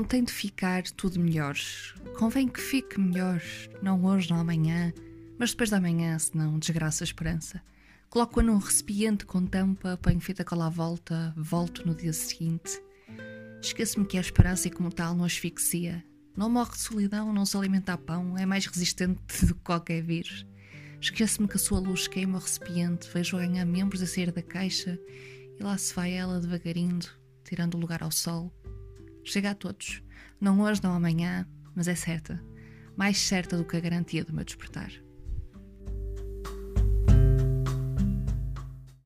tem de ficar tudo melhor. Convém que fique melhor, não hoje, não amanhã, mas depois da manhã, senão desgraça a esperança. Coloco-a num recipiente com tampa, ponho fita cola à volta, volto no dia seguinte. Esqueço-me que a esperança e como tal não asfixia. Não morre de solidão, não se alimenta a pão, é mais resistente do que qualquer vírus. Esqueço-me que a sua luz queima o recipiente, vejo ganhar membros a sair da caixa e lá se vai ela devagarinho, tirando lugar ao sol. Chega a todos. Não hoje, não amanhã, mas é certa. Mais certa do que a garantia do meu despertar.